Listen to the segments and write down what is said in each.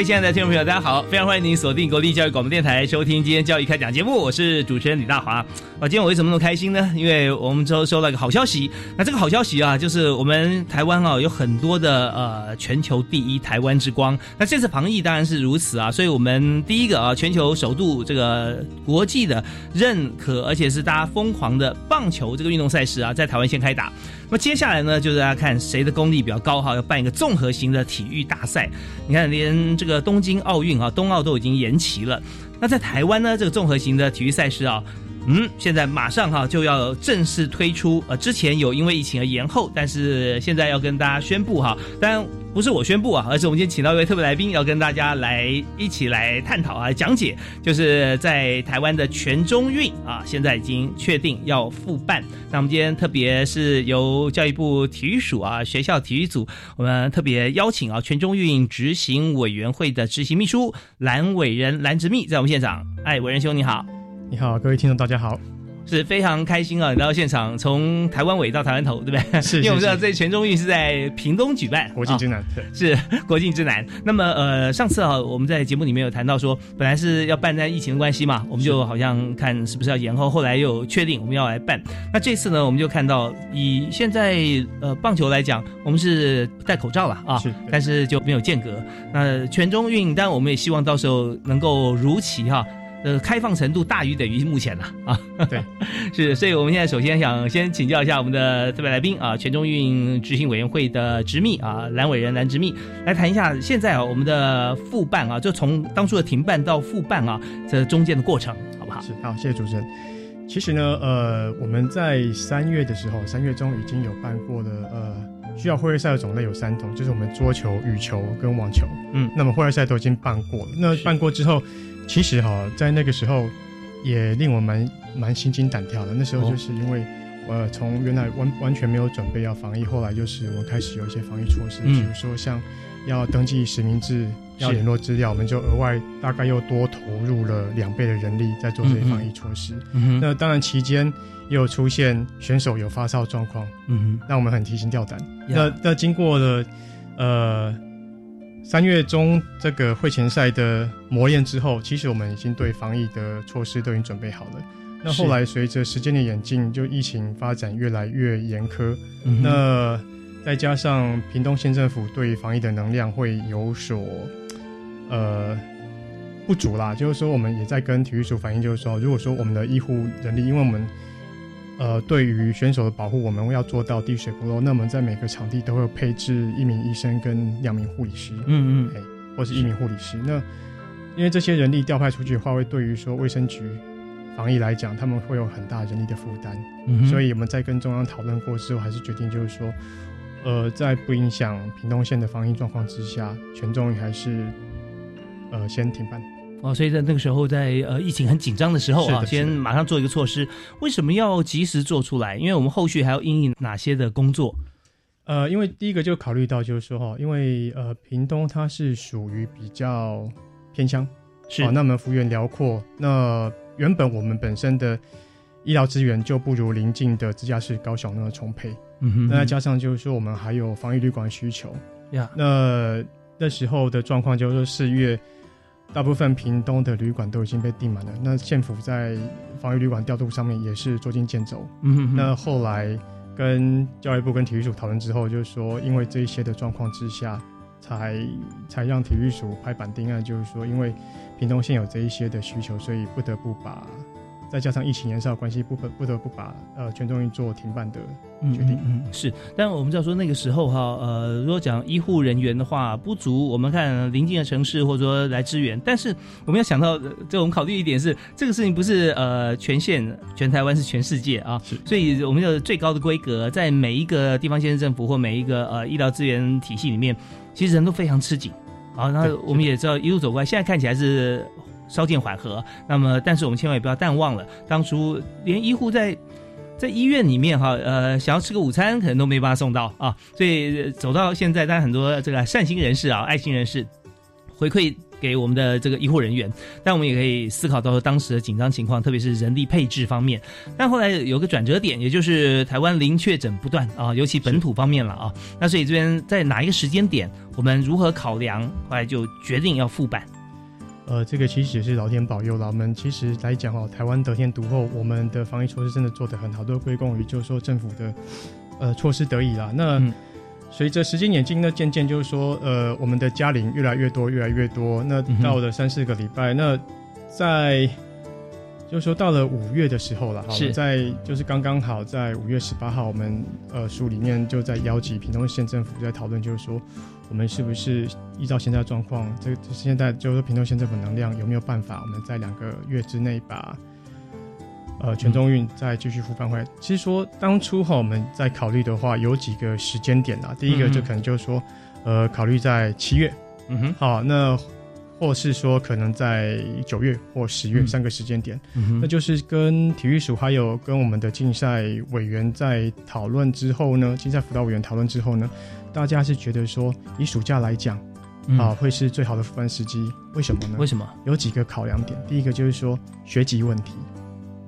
位亲爱的听众朋友，大家好！非常欢迎您锁定国立教育广播电台，收听今天教育开讲节目。我是主持人李大华。啊，今天我为什么那么开心呢？因为我们周收到一个好消息。那这个好消息啊，就是我们台湾啊有很多的呃全球第一台湾之光。那这次防疫当然是如此啊，所以我们第一个啊全球首度这个国际的认可，而且是大家疯狂的棒球这个运动赛事啊，在台湾先开打。那么接下来呢，就是大家看谁的功力比较高哈，要办一个综合型的体育大赛。你看，连这个东京奥运啊，冬奥都已经延期了。那在台湾呢，这个综合型的体育赛事啊，嗯，现在马上哈就要正式推出。呃，之前有因为疫情而延后，但是现在要跟大家宣布哈，当然不是我宣布啊，而是我们今天请到一位特别来宾，要跟大家来一起来探讨啊，讲解，就是在台湾的全中运啊，现在已经确定要复办。那我们今天特别是由教育部体育署啊学校体育组，我们特别邀请啊全中运执行委员会的执行秘书蓝伟仁蓝直密在我们现场。哎，伟仁兄你好，你好，各位听众大家好。是非常开心啊！来到现场，从台湾尾到台湾头，对不对？是，因为我们知道这全中运是在屏东举办，国境之南，对，是国境之南。那么，呃，上次啊，我们在节目里面有谈到说，本来是要办在疫情的关系嘛，我们就好像看是不是要延后，后来又确定我们要来办。那这次呢，我们就看到以现在呃棒球来讲，我们是戴口罩了啊，是，但是就没有间隔。那全中运，当然我们也希望到时候能够如期哈。呃，开放程度大于等于目前了啊。对，是，所以我们现在首先想先请教一下我们的特别来宾啊，全中运执行委员会的执秘啊，蓝伟人蓝执秘来谈一下现在啊我们的复办啊，就从当初的停办到复办啊，这中间的过程，好不好？是，好，谢谢主持人。其实呢，呃，我们在三月的时候，三月中已经有办过的，呃，需要会赛的种类有三种，就是我们桌球、羽球跟网球。嗯，那么会赛都已经办过了，那办过之后。其实哈，在那个时候，也令我蛮蛮心惊胆跳的。那时候就是因为，呃，从原来完完全没有准备要防疫，后来就是我们开始有一些防疫措施，比如说像要登记实名制、要联络资料，我们就额外大概又多投入了两倍的人力在做这些防疫措施。那当然期间也有出现选手有发烧状况，嗯哼，让我们很提心吊胆。那那经过了，呃。三月中这个会前赛的磨练之后，其实我们已经对防疫的措施都已经准备好了。那后来随着时间的演进，就疫情发展越来越严苛，那再加上屏东县政府对防疫的能量会有所呃不足啦。就是说，我们也在跟体育署反映，就是说，如果说我们的医护人力，因为我们呃，对于选手的保护，我们要做到滴水不漏。那我们在每个场地都会配置一名医生跟两名护理师，嗯嗯，哎或是一名护理师。那因为这些人力调派出去的话，会对于说卫生局防疫来讲，他们会有很大人力的负担。嗯，所以我们在跟中央讨论过之后，还是决定就是说，呃，在不影响屏东县的防疫状况之下，全中还是呃先停办。哦，所以在那个时候，在呃疫情很紧张的时候啊，先马上做一个措施。为什么要及时做出来？因为我们后续还要应应哪些的工作？呃，因为第一个就考虑到就是说哈，因为呃屏东它是属于比较偏乡，是那么幅员辽阔，那原本我们本身的医疗资源就不如邻近的直辖市高雄那么充沛。嗯哼，那再加上就是说我们还有防疫旅馆需求呀。那那时候的状况就是说四月。大部分屏东的旅馆都已经被订满了，那县府在防疫旅馆调度上面也是捉襟见肘。嗯，那后来跟教育部跟体育署讨论之后，就是说因为这一些的状况之下，才才让体育署拍板定案，就是说因为屏东县有这一些的需求，所以不得不把。再加上疫情延烧关系，不不不得不把呃全中医做停办的决定。嗯，是。但我们知道说那个时候哈，呃，如果讲医护人员的话不足，我们看邻近的城市或者说来支援。但是我们要想到，这我们考虑一点是，这个事情不是呃全县全台湾是全世界啊，所以我们有最高的规格，在每一个地方县政府或每一个呃医疗资源体系里面，其实人都非常吃紧。好，那我们也知道一路走过来，现在看起来是。稍见缓和，那么但是我们千万也不要淡忘了，当初连医护在在医院里面哈，呃，想要吃个午餐可能都没办法送到啊，所以走到现在，当然很多这个善心人士啊、爱心人士回馈给我们的这个医护人员，但我们也可以思考到当时的紧张情况，特别是人力配置方面。但后来有个转折点，也就是台湾零确诊不断啊，尤其本土方面了啊，那所以这边在哪一个时间点，我们如何考量，后来就决定要复办。呃，这个其实也是老天保佑了。我们其实来讲哦，台湾得天独厚，我们的防疫措施真的做得很好，都归功于就是说政府的呃措施得以啦。那随着时间演进，那渐渐就是说呃，我们的家龄越来越多，越来越多。那到了三四个礼拜，那在就是说到了五月的时候了，是在就是刚刚好在五月十八号，我们呃书里面就在邀集屏东县政府在讨论，就是说。我们是不是依照现在状况，这现在就是平头县政府能量有没有办法，我们在两个月之内把呃全中运再继续复办回来？其实说当初哈我们在考虑的话，有几个时间点啊。第一个就可能就是说，呃，考虑在七月，嗯哼，好，那或是说可能在九月或十月三个时间点，那就是跟体育署还有跟我们的竞赛委员在讨论之后呢，竞赛辅导委员讨论之后呢。大家是觉得说，以暑假来讲，啊，会是最好的复班时机。为什么呢？为什么？有几个考量点。第一个就是说学籍问题。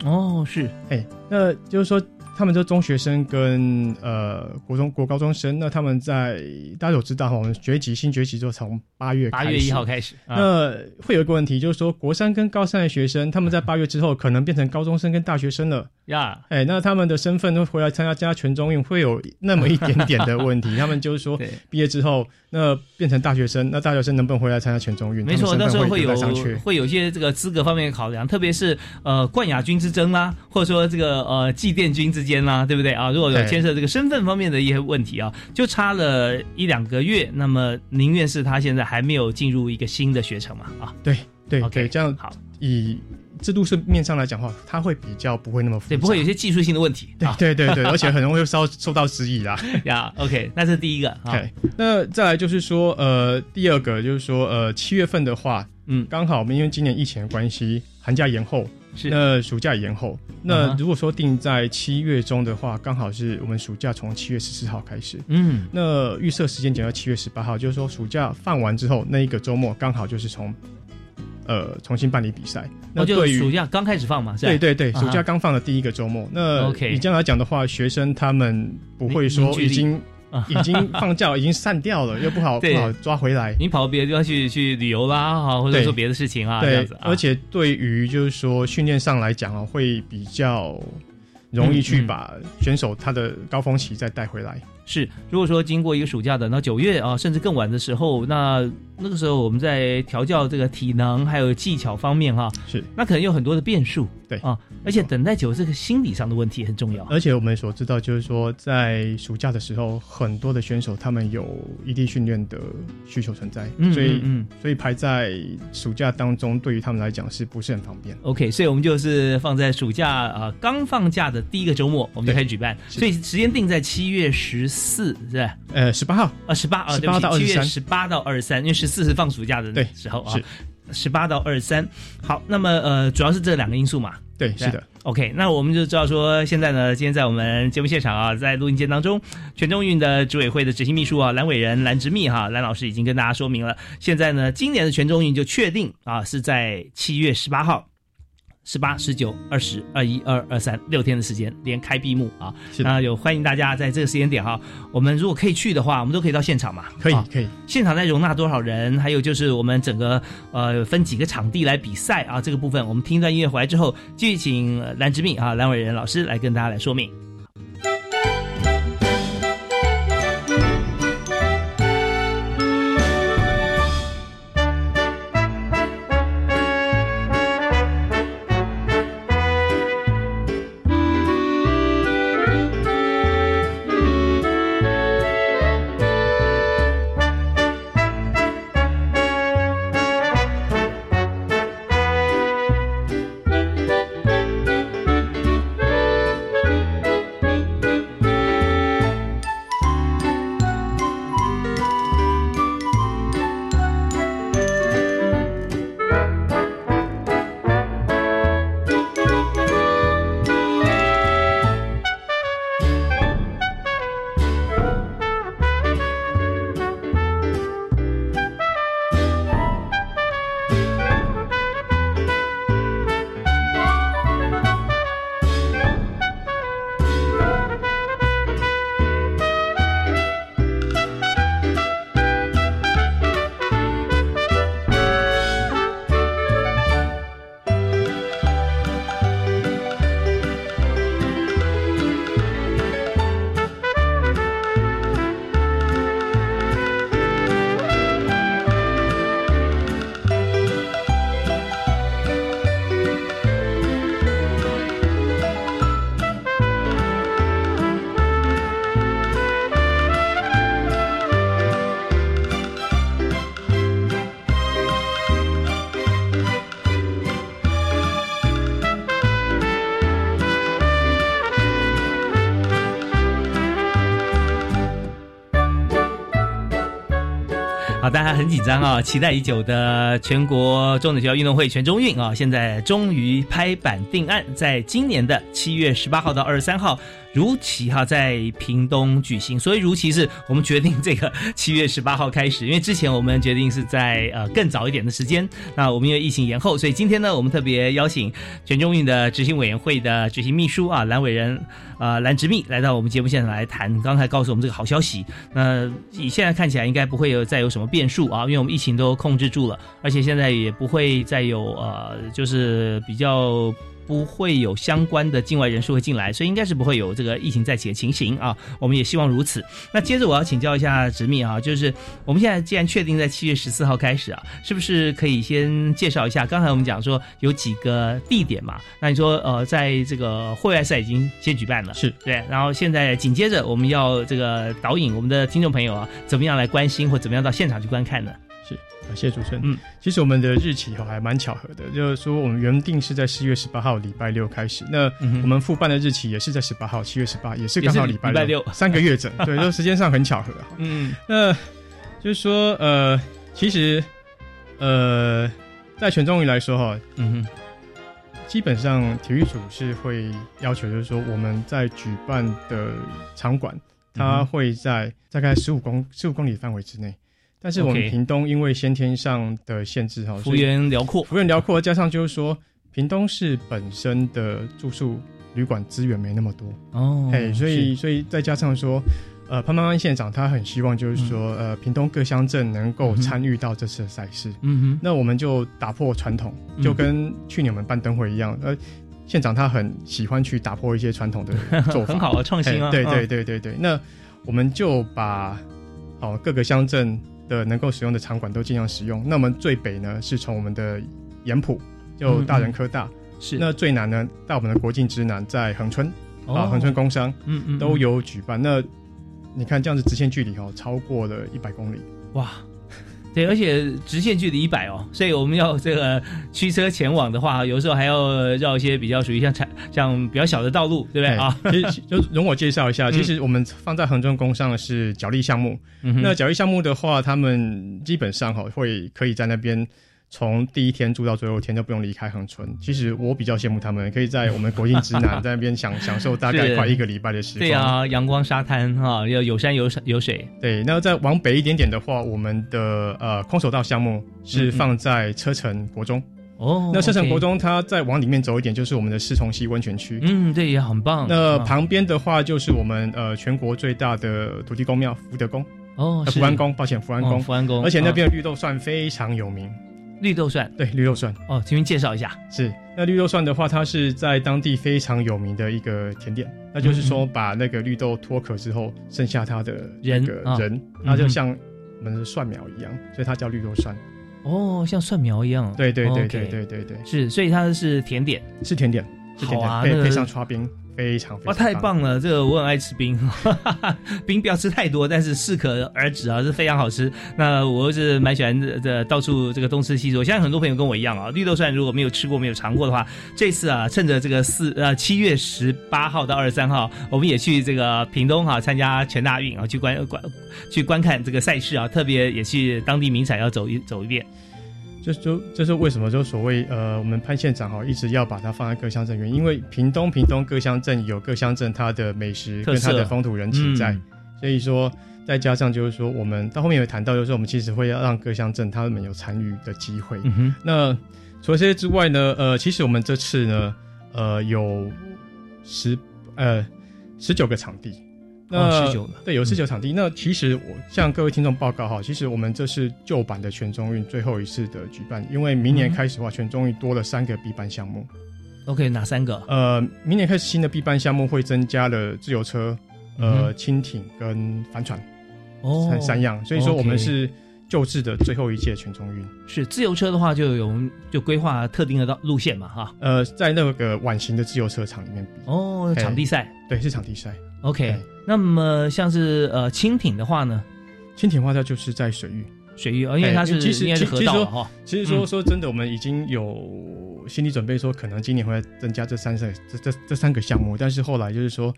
哦，是，哎，那就是说。他们就中学生跟呃国中国高中生，那他们在大家都知道哈，我们学籍新学籍就从八月八月一号开始。那会有一个问题，就是说国三跟高三的学生，他们在八月之后可能变成高中生跟大学生了呀。哎，那他们的身份都回来参加加全中运，会有那么一点点的问题。他们就是说毕业之后，那变成大学生，那大学生能不能回来参加全中运？没错，那时候会有会有一些这个资格方面的考量，特别是呃冠亚军之争啦，或者说这个呃祭奠军之。之间啦，对不对啊？如果有牵涉这个身份方面的一些问题啊，就差了一两个月，那么宁愿是他现在还没有进入一个新的学程嘛？啊，对对，OK，这样好。以制度是面上来讲话，它会比较不会那么复杂，对，不会有些技术性的问题。对对对对，而且很容易受受到质疑啦。呀，OK，那是第一个。OK，那再来就是说，呃，第二个就是说，呃，七月份的话，嗯，刚好我们因为今年疫情的关系，寒假延后。是，那暑假延后。那如果说定在七月中的话，刚好是我们暑假从七月十四号开始。嗯，那预设时间点到七月十八号，就是说暑假放完之后那一个周末，刚好就是从呃重新办理比赛。那就暑假刚开始放嘛？对对对，暑假刚放的第一个周末。那你这样来讲的话，学生他们不会说已经。已经放假，已经散掉了，又不好不好抓回来。你跑到别的地方去去旅游啦，哈，或者做别的事情啊，这样子。而且对于就是说训练上来讲啊，会比较容易去把选手他的高峰期再带回来。是，如果说经过一个暑假，等到九月啊，甚至更晚的时候，那那个时候我们在调教这个体能还有技巧方面哈，是，那可能有很多的变数，对啊，而且等待久，这个心理上的问题很重要。而且我们所知道，就是说在暑假的时候，很多的选手他们有异地训练的需求存在，所以嗯，所以排在暑假当中，对于他们来讲是不是很方便？OK，所以我们就是放在暑假啊刚放假的第一个周末，我们就开始举办，所以时间定在七月十。四是吧？呃，十八号呃，十八啊，十八到二十八到二十三，因为十四是放暑假的时候啊，十八到二十三。好，那么呃，主要是这两个因素嘛。对，是的。OK，那我们就知道说，现在呢，今天在我们节目现场啊，在录音间当中，全中运的执委会的执行秘书啊，蓝伟仁、蓝执密哈，蓝老师已经跟大家说明了，现在呢，今年的全中运就确定啊，是在七月十八号。十八、十九、二十二、一、二、二、三，六天的时间，连开闭幕啊！那有欢迎大家在这个时间点哈，我们如果可以去的话，我们都可以到现场嘛？可以，可以。现场在容纳多少人？还有就是我们整个呃分几个场地来比赛啊？这个部分我们听一段音乐回来之后，继续请蓝之敏啊蓝伟仁老师来跟大家来说明。很紧张啊，期待已久的全国中等学校运动会全中运啊，现在终于拍板定案，在今年的七月十八号到二十三号。如期哈在屏东举行，所以如期是我们决定这个七月十八号开始，因为之前我们决定是在呃更早一点的时间，那我们因为疫情延后，所以今天呢我们特别邀请全中运的执行委员会的执行秘书啊蓝伟仁啊蓝执秘来到我们节目现场来谈，刚才告诉我们这个好消息，那以现在看起来应该不会有再有什么变数啊，因为我们疫情都控制住了，而且现在也不会再有呃就是比较。不会有相关的境外人数会进来，所以应该是不会有这个疫情再起的情形啊。我们也希望如此。那接着我要请教一下直秘啊，就是我们现在既然确定在七月十四号开始啊，是不是可以先介绍一下？刚才我们讲说有几个地点嘛，那你说呃，在这个户外赛已经先举办了，是对，然后现在紧接着我们要这个导引我们的听众朋友啊，怎么样来关心或怎么样到现场去观看呢？谢谢主持人。嗯，其实我们的日期哈还蛮巧合的，就是说我们原定是在四月十八号礼拜六开始，那我们复办的日期也是在十八号，七月十八也是刚好礼拜六，三个月整，对，就时间上很巧合哈。嗯，那就是说呃，其实呃，在全中运来说哈，嗯哼，基本上体育组是会要求，就是说我们在举办的场馆，它会在大概十五公十五公里范围之内。但是我们屏东因为先天上的限制哈，幅员辽阔，幅员辽阔，加上就是说屏东市本身的住宿旅馆资源没那么多。哦，哎，所以所以再加上说，呃，潘潘潘县长他很希望就是说，呃，屏东各乡镇能够参与到这次的赛事，嗯哼，那我们就打破传统，就跟去年我们办灯会一样，呃，县长他很喜欢去打破一些传统的做法，很好的创新啊，对对对对对，那我们就把好各个乡镇。的能够使用的场馆都尽量使用。那我们最北呢，是从我们的盐埔，就大人科大；是那最南呢，到我们的国境之南，在恒春啊，恒春工商，嗯嗯，都有举办。那你看这样子直线距离哦，超过了一百公里，哇！对，而且直线距离一百哦，所以我们要这个驱车前往的话，有时候还要绕一些比较属于像产像比较小的道路，对不对啊？其实就容我介绍一下，其实我们放在恒中工上的是脚力项目，那脚力项目的话，他们基本上哈会可以在那边。从第一天住到最后一天都不用离开恒春。其实我比较羡慕他们，可以在我们国境之南 在那边享享受大概快一个礼拜的时光。对啊，阳光沙滩哈，要有山有水有水。对，那再往北一点点的话，我们的呃空手道项目是放在车城国中。哦，那车城国中，它再往里面走一点，就是我们的四重溪温泉区。嗯，对，也很棒。那旁边的话，就是我们呃全国最大的土地公庙福德宫。哦，福安宫，抱歉，福安宫，福安宫。而且那边的绿豆蒜非常有名。绿豆蒜，对绿豆蒜哦，请您介绍一下。是那绿豆蒜的话，它是在当地非常有名的一个甜点。那就是说，把那个绿豆脱壳之后，剩下它的人人，那就像我们的蒜苗一样，所以它叫绿豆蒜。哦，像蒜苗一样。对对对对对对对，是，所以它是甜点，是甜点，是甜点，配配上刨冰。非常哇，太棒了！这个我很爱吃冰，冰不要吃太多，但是适可而止啊，是非常好吃。那我是蛮喜欢这，到处这个东吃西吃。我相信很多朋友跟我一样啊，绿豆蒜如果没有吃过、没有尝过的话，这次啊，趁着这个四呃七月十八号到二十三号，我们也去这个屏东哈参加全大运啊，去观观去观看这个赛事啊，特别也去当地名产要走一走一遍。就就这是为什么？就所谓呃，我们潘县长哈一直要把它放在各乡镇原因，因为屏东屏东各乡镇有各乡镇它的美食跟它的风土人情在，所以说再加上就是说我们到后面有谈到，就是说我们其实会要让各乡镇他们有参与的机会。那除了这些之外呢，呃，其实我们这次呢，呃，有十呃十九个场地。那对有十九场地，那其实我向各位听众报告哈，其实我们这是旧版的全中运最后一次的举办，因为明年开始的话，全中运多了三个必办项目。OK，哪三个？呃，明年开始新的必办项目会增加了自由车、呃轻艇跟帆船哦三三样，所以说我们是旧制的最后一届全中运。是自由车的话，就有就规划特定的道路线嘛哈。呃，在那个晚型的自由车场里面比哦，场地赛对是场地赛。OK。那么像是呃蜻蜓的话呢，蜻蜓的话它就是在水域，水域，因为它是其实是河道哈。其实说说真的，我们已经有心理准备，说可能今年会增加这三个这这这三个项目，但是后来就是说，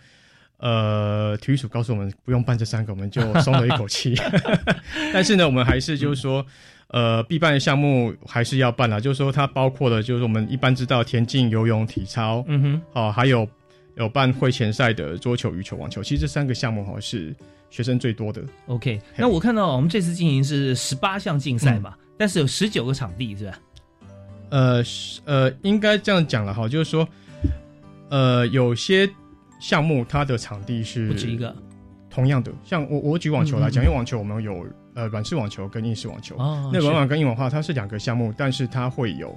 呃，体育署告诉我们不用办这三个，我们就松了一口气。但是呢，我们还是就是说，呃，必办的项目还是要办啦。就是说，它包括了就是我们一般知道田径、游泳、体操，嗯哼，好，还有有办会前赛的桌球、羽球、网球。其实这三个项目哈是学生最多的。OK，那我看到我们这次进行是十八项竞赛嘛，但是有十九个场地是吧？呃，呃，应该这样讲了哈，就是说，呃，有些。项目它的场地是不止一个，同样的，像我我举网球来讲，因为网球我们有呃软式网球跟硬式网球，哦那软网跟硬网的话，它是两个项目，但是它会有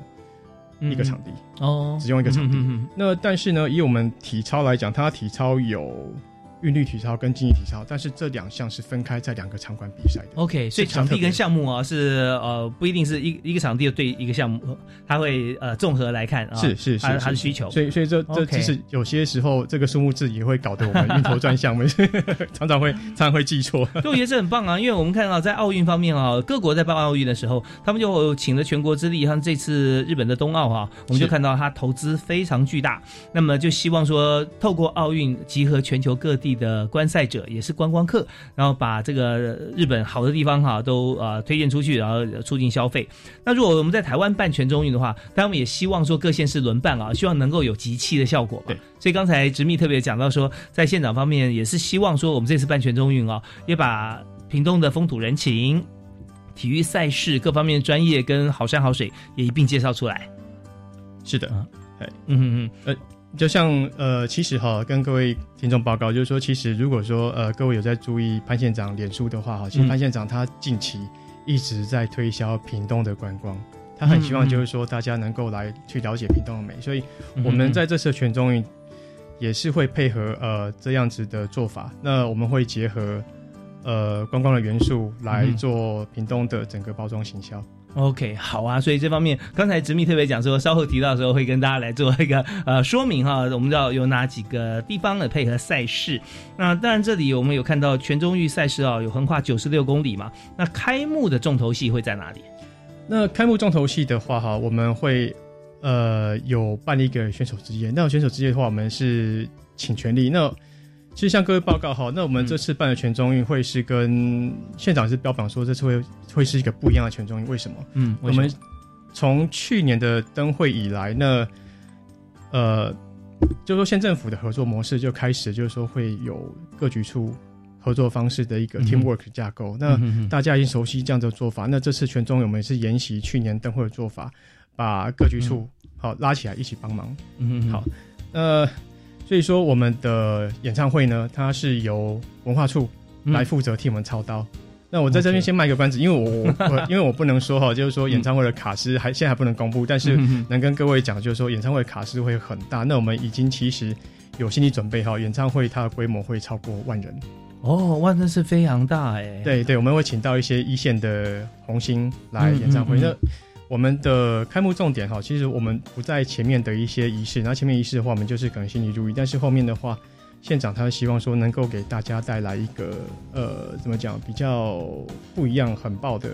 一个场地哦，只用一个场地。那但是呢，以我们体操来讲，它体操有。韵律体操跟竞技体操，但是这两项是分开在两个场馆比赛的。OK，所以场地跟项目啊是呃不一定是一一个场地对一个项目，它会呃综合来看啊。是是是，它的需求。所以所以这这其实有些时候这个数目字也会搞得我们晕头转向，常常会常常会记错。我觉得这很棒啊，因为我们看到在奥运方面啊，各国在办奥运的时候，他们就请了全国之力，像这次日本的冬奥啊，我们就看到它投资非常巨大，那么就希望说透过奥运集合全球各地。的观赛者也是观光客，然后把这个日本好的地方哈都呃推荐出去，然后促进消费。那如果我们在台湾办全中运的话，当然我们也希望说各县市轮办啊，希望能够有集气的效果嘛。所以刚才直密特别讲到说，在县长方面也是希望说，我们这次办全中运啊，也把屏东的风土人情、体育赛事各方面专业跟好山好水也一并介绍出来。是的，哎，嗯嗯嗯，呃。就像呃，其实哈，跟各位听众报告，就是说，其实如果说呃，各位有在注意潘县长脸书的话哈，其实潘县长他近期一直在推销屏东的观光，他很希望就是说大家能够来去了解屏东的美，所以我们在这次全中运也是会配合呃这样子的做法，那我们会结合呃观光的元素来做屏东的整个包装行销。OK，好啊，所以这方面刚才直密特别讲说，稍后提到的时候会跟大家来做一个 呃说明哈。我们知道有哪几个地方的配合赛事，那当然这里我们有看到全中域赛事啊，有横跨九十六公里嘛。那开幕的重头戏会在哪里？那开幕重头戏的话哈，我们会呃有办一个选手之夜。那选手之夜的话，我们是请全力那。其实向各位报告哈，那我们这次办的全中运会是跟县长是标榜说这次会会是一个不一样的全中运，为什么？嗯，我们从去年的灯会以来，那呃，就说县政府的合作模式就开始，就是说会有各局处合作方式的一个 teamwork 架构。那大家已经熟悉这样的做法，那这次全中运我们是沿袭去年灯会的做法，把各局处好拉起来一起帮忙。嗯，好，呃。所以说，我们的演唱会呢，它是由文化处来负责替我们操刀。那我在这边先卖个关子，因为我 我因为我不能说哈，就是说演唱会的卡司还现在还不能公布，但是能跟各位讲，就是说演唱会卡司会很大。那我们已经其实有心理准备哈，演唱会它的规模会超过万人。哦，万人是非常大哎。对对，我们会请到一些一线的红星来演唱会。那我们的开幕重点哈，其实我们不在前面的一些仪式，然后前面仪式的话，我们就是可能心里注意，但是后面的话，县长他希望说能够给大家带来一个呃，怎么讲，比较不一样、很爆的。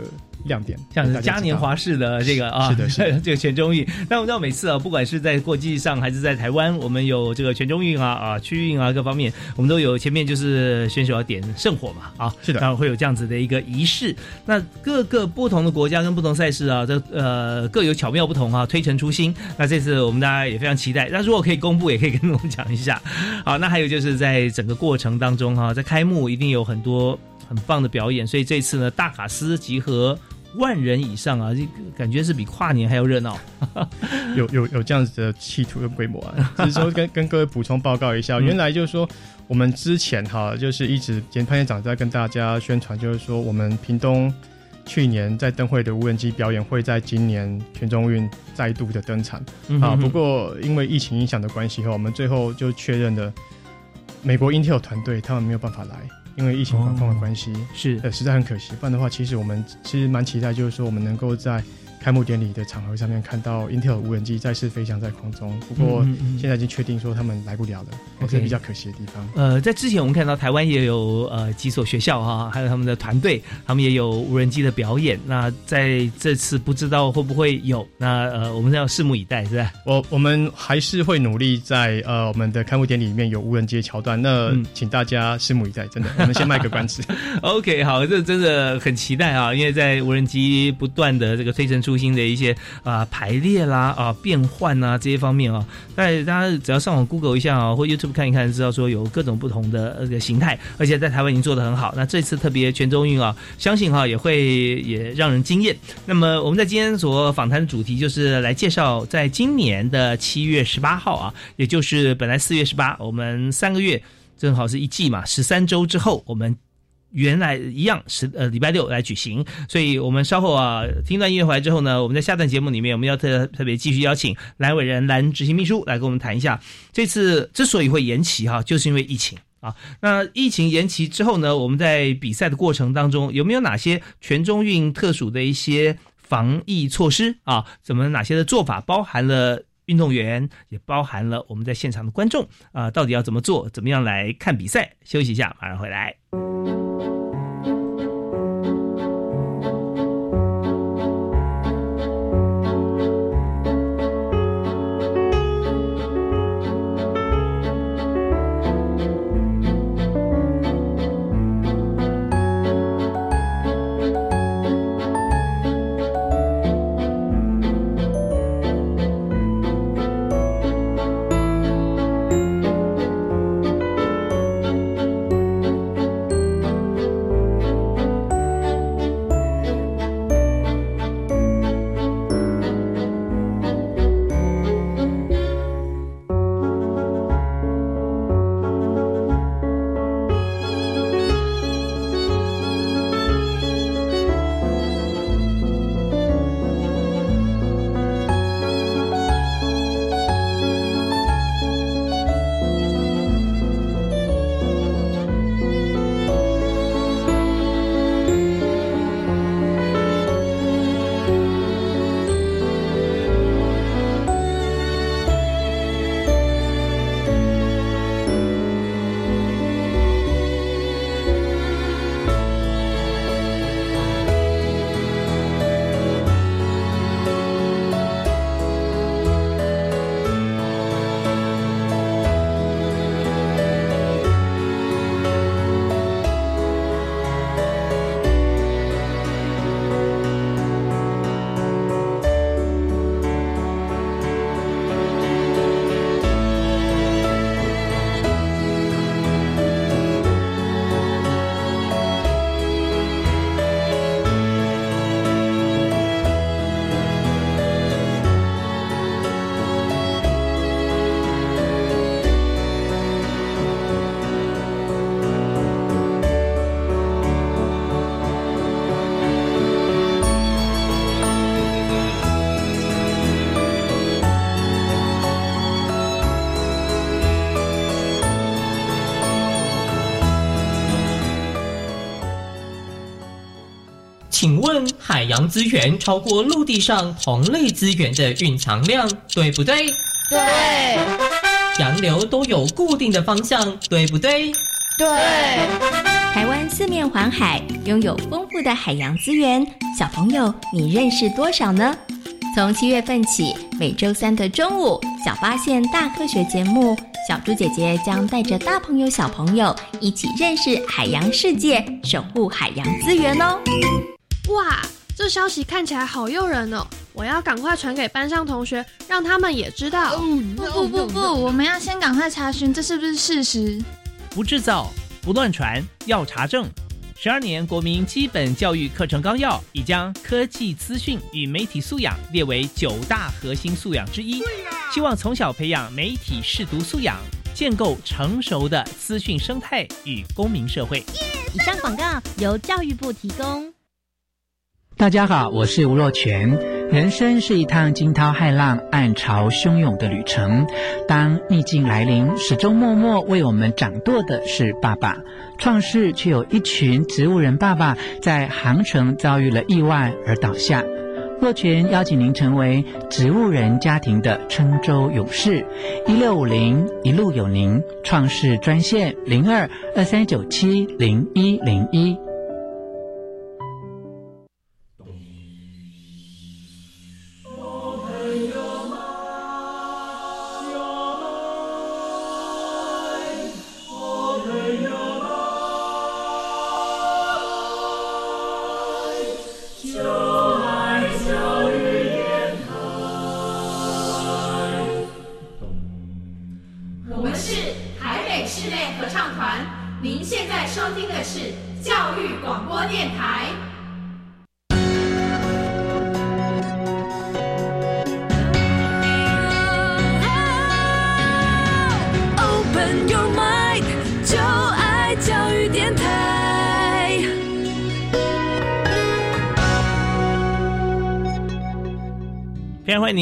亮点，像是嘉年华式的这个啊，是的，是的 这个全中运。那我们知道每次啊，不管是在国际上还是在台湾，我们有这个全中运啊啊区运啊各方面，我们都有前面就是选手要点圣火嘛啊，是的，然后会有这样子的一个仪式。那各个不同的国家跟不同赛事啊，这呃各有巧妙不同啊，推陈出新。那这次我们大家也非常期待。那如果可以公布，也可以跟我们讲一下。好，那还有就是在整个过程当中哈，在开幕一定有很多很棒的表演，所以这次呢，大卡司集合。万人以上啊，这感觉是比跨年还要热闹，有有有这样子的企图跟规模啊。只是说跟跟各位补充报告一下，原来就是说我们之前哈，就是一直前潘院长在跟大家宣传，就是说我们屏东去年在灯会的无人机表演会在今年全中运再度的登场啊。不过因为疫情影响的关系哈，我们最后就确认了美国 Intel 团队他们没有办法来。因为疫情防控的关系，是呃，实在很可惜。不然的话，其实我们其实蛮期待，就是说我们能够在开幕典礼的场合上面看到 Intel 无人机再次飞翔在空中，不过现在已经确定说他们来不了了，这是比较可惜的地方。呃，在之前我们看到台湾也有呃几所学校哈，还有他们的团队，他们也有无人机的表演。那在这次不知道会不会有？那呃，我们要拭目以待，是吧？我我们还是会努力在呃我们的开幕典礼里面有无人机的桥段。那请大家拭目以待，真的，我们先卖个关子。OK，好，这真的很期待啊，因为在无人机不断的这个飞升出新的一些啊排列啦啊变换啊这些方面啊，在大家只要上网 Google 一下啊，或 YouTube 看一看，知道说有各种不同的那个形态，而且在台湾已经做的很好。那这次特别全中运啊，相信哈也会也让人惊艳。那么我们在今天所访谈的主题就是来介绍，在今年的七月十八号啊，也就是本来四月十八，我们三个月正好是一季嘛，十三周之后我们。原来一样是呃礼拜六来举行，所以我们稍后啊听段音乐回来之后呢，我们在下段节目里面我们要特特别继续邀请蓝伟人蓝执行秘书来跟我们谈一下，这次之所以会延期哈，就是因为疫情啊。那疫情延期之后呢，我们在比赛的过程当中有没有哪些全中运特殊的一些防疫措施啊？怎么哪些的做法包含了运动员，也包含了我们在现场的观众啊？到底要怎么做？怎么样来看比赛？休息一下，马上回来。请问海洋资源超过陆地上同类资源的蕴藏量，对不对？对。洋流都有固定的方向，对不对？对。台湾四面环海，拥有丰富的海洋资源。小朋友，你认识多少呢？从七月份起，每周三的中午，《小发现大科学》节目，小猪姐姐将带着大朋友、小朋友一起认识海洋世界，守护海洋资源哦。哇，这消息看起来好诱人哦！我要赶快传给班上同学，让他们也知道。不不不不，我们要先赶快查询这是不是事实。不制造，不乱传，要查证。十二年国民基本教育课程纲要已将科技资讯与媒体素养列为九大核心素养之一，希望从小培养媒体视读素养，建构成熟的资讯生态与公民社会。以上广告由教育部提供。大家好，我是吴若全。人生是一趟惊涛骇浪、暗潮汹涌的旅程。当逆境来临，始终默默为我们掌舵的是爸爸。创世却有一群植物人爸爸在航程遭遇了意外而倒下。若泉邀请您成为植物人家庭的春州勇士，一六五零一路有您，创世专线零二二三九七零一零一。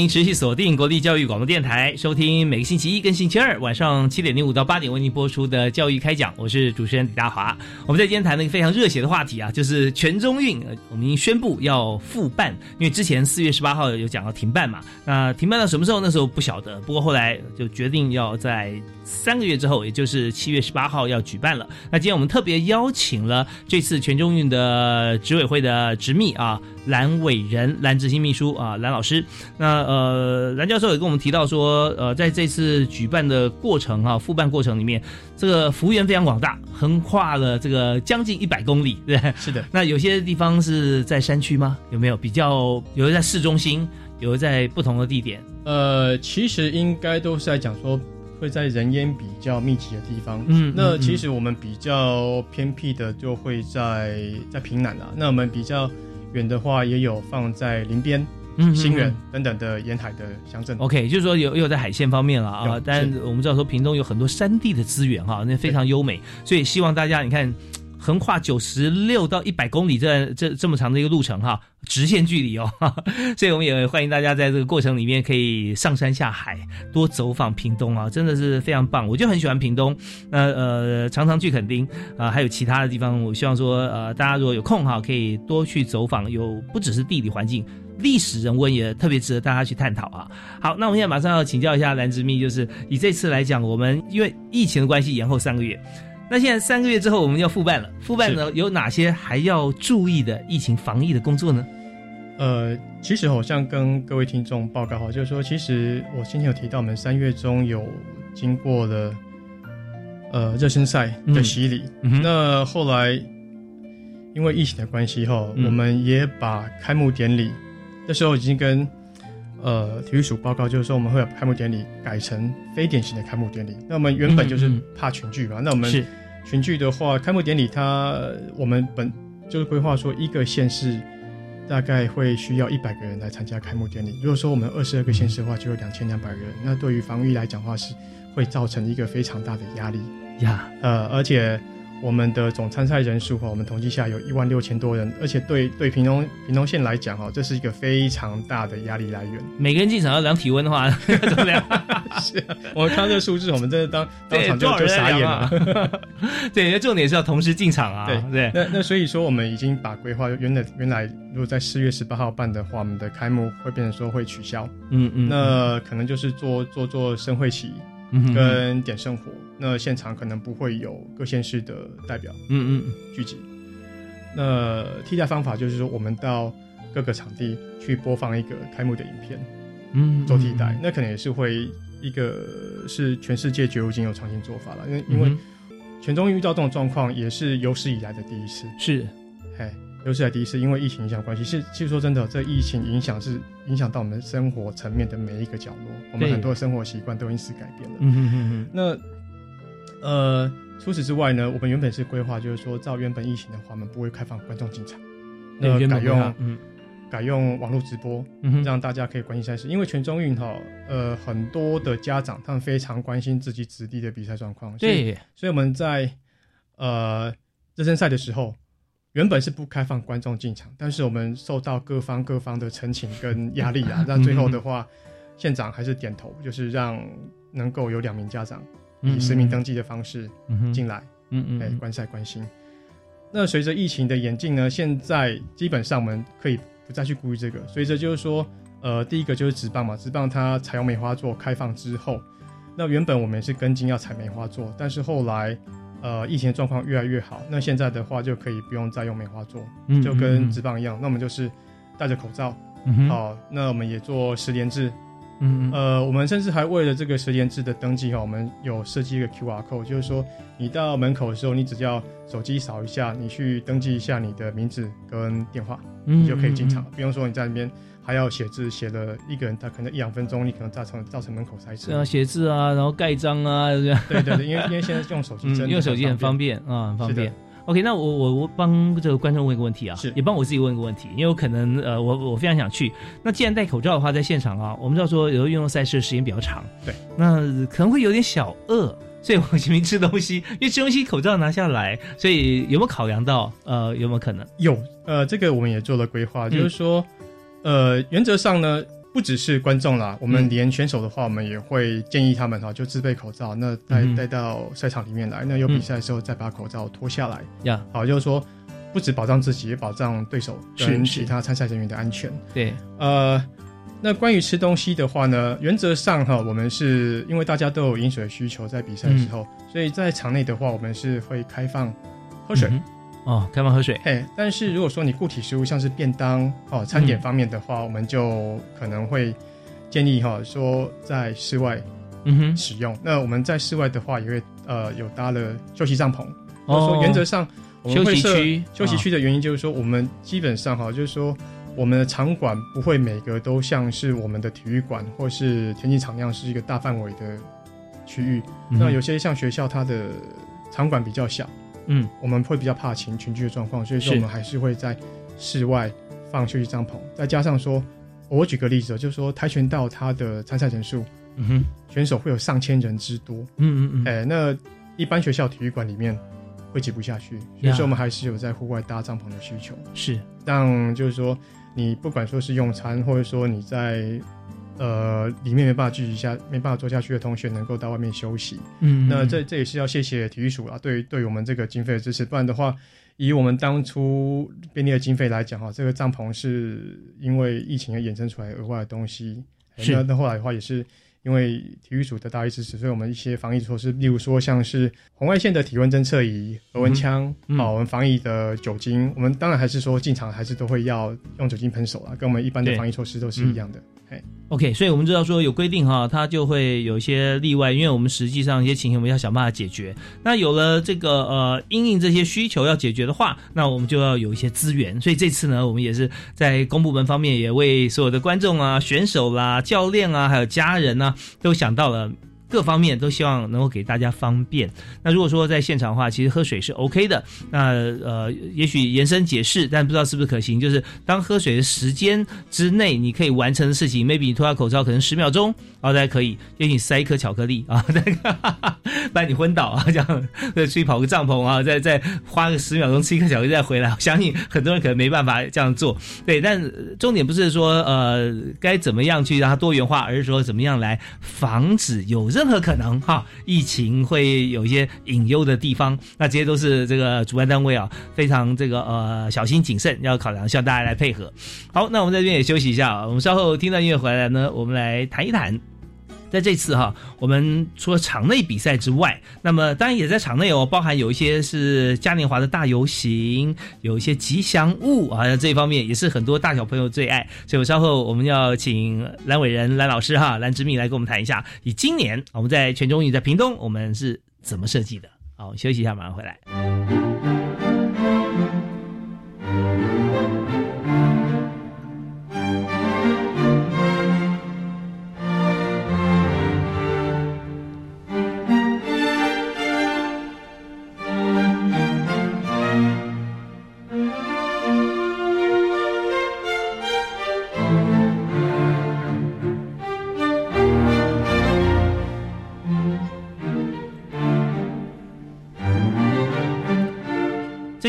您持续锁定国立教育广播电台，收听每个星期一跟星期二晚上七点零五到八点为您播出的教育开讲。我是主持人李大华。我们在今天谈了一个非常热血的话题啊，就是全中运，我们已经宣布要复办。因为之前四月十八号有讲到停办嘛，那停办到什么时候？那时候不晓得。不过后来就决定要在三个月之后，也就是七月十八号要举办了。那今天我们特别邀请了这次全中运的执委会的执秘啊。蓝伟仁，蓝执行秘书啊，蓝老师。那呃，蓝教授也跟我们提到说，呃，在这次举办的过程啊，复办过程里面，这个幅员非常广大，横跨了这个将近一百公里，对是的。那有些地方是在山区吗？有没有比较？有的在市中心，有的在不同的地点。呃，其实应该都是在讲说会在人烟比较密集的地方。嗯，那其实我们比较偏僻的就会在在平南啊。那我们比较。远的话也有放在林边、嗯新园等等的沿海的乡镇。OK，就是说有有在海线方面了啊。但我们知道说屏东有很多山地的资源哈，那非常优美，所以希望大家你看。横跨九十六到一百公里这这这么长的一个路程哈，直线距离哦，所以我们也欢迎大家在这个过程里面可以上山下海，多走访屏东啊，真的是非常棒。我就很喜欢屏东，呃呃，常常去垦丁啊，还有其他的地方。我希望说呃，大家如果有空哈，可以多去走访，有不只是地理环境，历史人文也特别值得大家去探讨啊。好，那我们现在马上要请教一下蓝之密，就是以这次来讲，我们因为疫情的关系延后三个月。那现在三个月之后我们要复办了，复办呢有哪些还要注意的疫情防疫的工作呢？呃，其实好像跟各位听众报告哈，就是说，其实我先前有提到，我们三月中有经过了呃热身赛的洗礼，那后来因为疫情的关系哈，我们也把开幕典礼那时候已经跟呃体育署报告，就是说我们会把开幕典礼改成非典型的开幕典礼。那我们原本就是怕群聚嘛，那我们是。群聚的话，开幕典礼它我们本就是规划说，一个县市大概会需要一百个人来参加开幕典礼。如果说我们二十二个县市的话，就有两千两百人，那对于防疫来讲的话，是会造成一个非常大的压力呀。呃，而且。我们的总参赛人数哈，我们统计下有一万六千多人，而且对对屏东屏东县来讲哈，这是一个非常大的压力来源。每个人进场要量体温的话，怎么量？是，我看这个数字，我们真的当 当场就就傻眼了。对，重点是要同时进场啊。对对。那那所以说，我们已经把规划原来原来如果在四月十八号办的话，我们的开幕会变成说会取消。嗯嗯。那可能就是做做做盛会旗。跟点圣火，那现场可能不会有各县市的代表，嗯嗯，聚集。那替代方法就是说，我们到各个场地去播放一个开幕的影片，嗯，做替代。那可能也是会一个是全世界绝无仅有创新做法了，因为因为全中遇到这种状况也是有史以来的第一次，是，哎。有史以来第一次，因为疫情影响关系，是其实说真的，这疫情影响是影响到我们生活层面的每一个角落，我们很多生活习惯都因此改变了。嗯嗯嗯那呃，除此之外呢，我们原本是规划，就是说，照原本疫情的话，我们不会开放观众进场，那改用嗯改用网络直播，让大家可以关心赛事。因为全中运哈，呃，很多的家长他们非常关心自己子弟的比赛状况，对，所以我们在呃热身赛的时候。原本是不开放观众进场，但是我们受到各方各方的陈情跟压力啊，那最后的话，县长还是点头，就是让能够有两名家长以实名登记的方式进来，嗯嗯，哎，观赛关心。那随着疫情的演进呢，现在基本上我们可以不再去顾虑这个。随着就是说，呃，第一个就是直棒嘛，直棒它采用梅花座开放之后，那原本我们是跟进要采梅花座，但是后来，呃，疫情状况越来越好，那现在的话就可以不用再用棉花座，就跟纸棒一样，那我们就是戴着口罩，好，那我们也做十连制。嗯，呃，我们甚至还为了这个十连制的登记哈，我们有设计一个 QR code，就是说你到门口的时候，你只要手机扫一下，你去登记一下你的名字跟电话，你就可以进场，不用说你在那边还要写字，写了一个人他可能一两分钟，你可能造成造成门口塞车。啊，写字啊，然后盖章啊，对对对，因为 因为现在用手机，用手机很方便啊，很方便。OK，那我我我帮这个观众问一个问题啊，是也帮我自己问一个问题，因为我可能呃我我非常想去。那既然戴口罩的话，在现场啊，我们知道说有的运动赛事时间比较长，对，那可能会有点小饿，所以我前面吃东西，因为吃东西口罩拿下来，所以有没有考量到呃有没有可能？有，呃，这个我们也做了规划，就是说，呃，原则上呢。不只是观众啦，我们连选手的话，我们也会建议他们哈，就自备口罩，那带带到赛场里面来。那有比赛的时候再把口罩脱下来。呀，好，就是说，不止保障自己，也保障对手跟其他参赛人员的安全。对，呃，那关于吃东西的话呢，原则上哈，我们是因为大家都有饮水需求，在比赛的时候，所以在场内的话，我们是会开放喝水。哦，开放喝水。哎，但是如果说你固体食物像是便当哦，餐点方面的话，我们就可能会建议哈，说在室外嗯哼使用。那我们在室外的话，也会呃有搭了休息帐篷。哦。说原则上，休息区休息区的原因就是说，我们基本上哈，就是说我们的场馆不会每个都像是我们的体育馆或是田径场那样是一个大范围的区域。那有些像学校，它的场馆比较小。嗯，我们会比较怕群群聚的状况，所以说我们还是会在室外放休息帐篷。再加上说，我举个例子，就是说跆拳道它的参赛人数，嗯哼，选手会有上千人之多。嗯嗯嗯。哎，那一般学校体育馆里面会挤不下去，所以说我们还是有在户外搭帐篷的需求。是，让就是说你不管说是用餐，或者说你在。呃，里面没办法继续下，没办法做下去的同学能够到外面休息。嗯，那这这也是要谢谢体育署啊，对对我们这个经费的支持。不然的话，以我们当初便利的经费来讲哈，这个帐篷是因为疫情而衍生出来额外的东西。那，那后来的话也是因为体育署的大力支持，所以我们一些防疫措施，例如说像是红外线的体温侦测仪、额温枪，啊，我们防疫的酒精，我们当然还是说进场还是都会要用酒精喷手啊，跟我们一般的防疫措施都是一样的。OK，所以我们知道说有规定哈，它就会有一些例外，因为我们实际上一些情形我们要想办法解决。那有了这个呃，因应这些需求要解决的话，那我们就要有一些资源。所以这次呢，我们也是在公部门方面也为所有的观众啊、选手啦、教练啊，还有家人呢，都想到了。各方面都希望能够给大家方便。那如果说在现场的话，其实喝水是 OK 的。那呃，也许延伸解释，但不知道是不是可行。就是当喝水的时间之内，你可以完成的事情，maybe 你脱下口罩可能十秒钟，然后大家可以，也许塞一颗巧克力啊，不然你昏倒啊，这样再去跑个帐篷啊，再再花个十秒钟吃一颗巧克力再回来。我相信很多人可能没办法这样做。对，但重点不是说呃该怎么样去让它多元化，而是说怎么样来防止有任任何可能哈，疫情会有一些隐忧的地方，那这些都是这个主办单位啊，非常这个呃小心谨慎要考量，希望大家来配合。好，那我们在这边也休息一下，我们稍后听到音乐回来呢，我们来谈一谈。在这次哈，我们除了场内比赛之外，那么当然也在场内哦，包含有一些是嘉年华的大游行，有一些吉祥物啊，这一方面也是很多大小朋友最爱。所以我稍后我们要请蓝伟仁蓝老师哈，蓝之密来跟我们谈一下，以今年我们在全中运在屏东，我们是怎么设计的。好，休息一下，马上回来。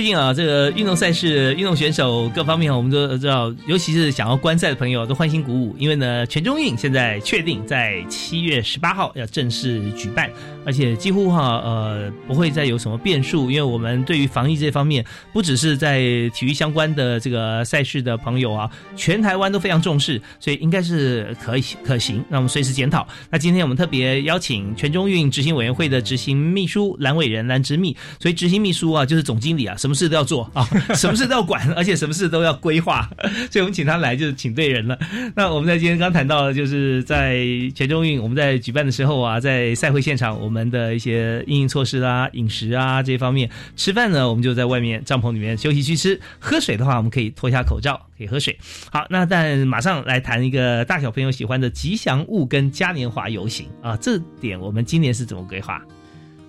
最近啊，这个运动赛事、运动选手各方面，我们都知道，尤其是想要观赛的朋友，都欢欣鼓舞。因为呢，全中运现在确定在七月十八号要正式举办。而且几乎哈呃不会再有什么变数，因为我们对于防疫这方面，不只是在体育相关的这个赛事的朋友啊，全台湾都非常重视，所以应该是可以可行。那我们随时检讨。那今天我们特别邀请全中运执行委员会的执行秘书蓝伟仁蓝执秘，所以执行秘书啊就是总经理啊，什么事都要做啊，什么事都要管，而且什么事都要规划，所以我们请他来就是请对人了。那我们在今天刚谈到，就是在全中运我们在举办的时候啊，在赛会现场，我们的一些应应措施啦、饮食啊这方面，吃饭呢我们就在外面帐篷里面休息区吃，喝水的话我们可以脱下口罩可以喝水。好，那但马上来谈一个大小朋友喜欢的吉祥物跟嘉年华游行。啊，这点我们今年是怎么规划？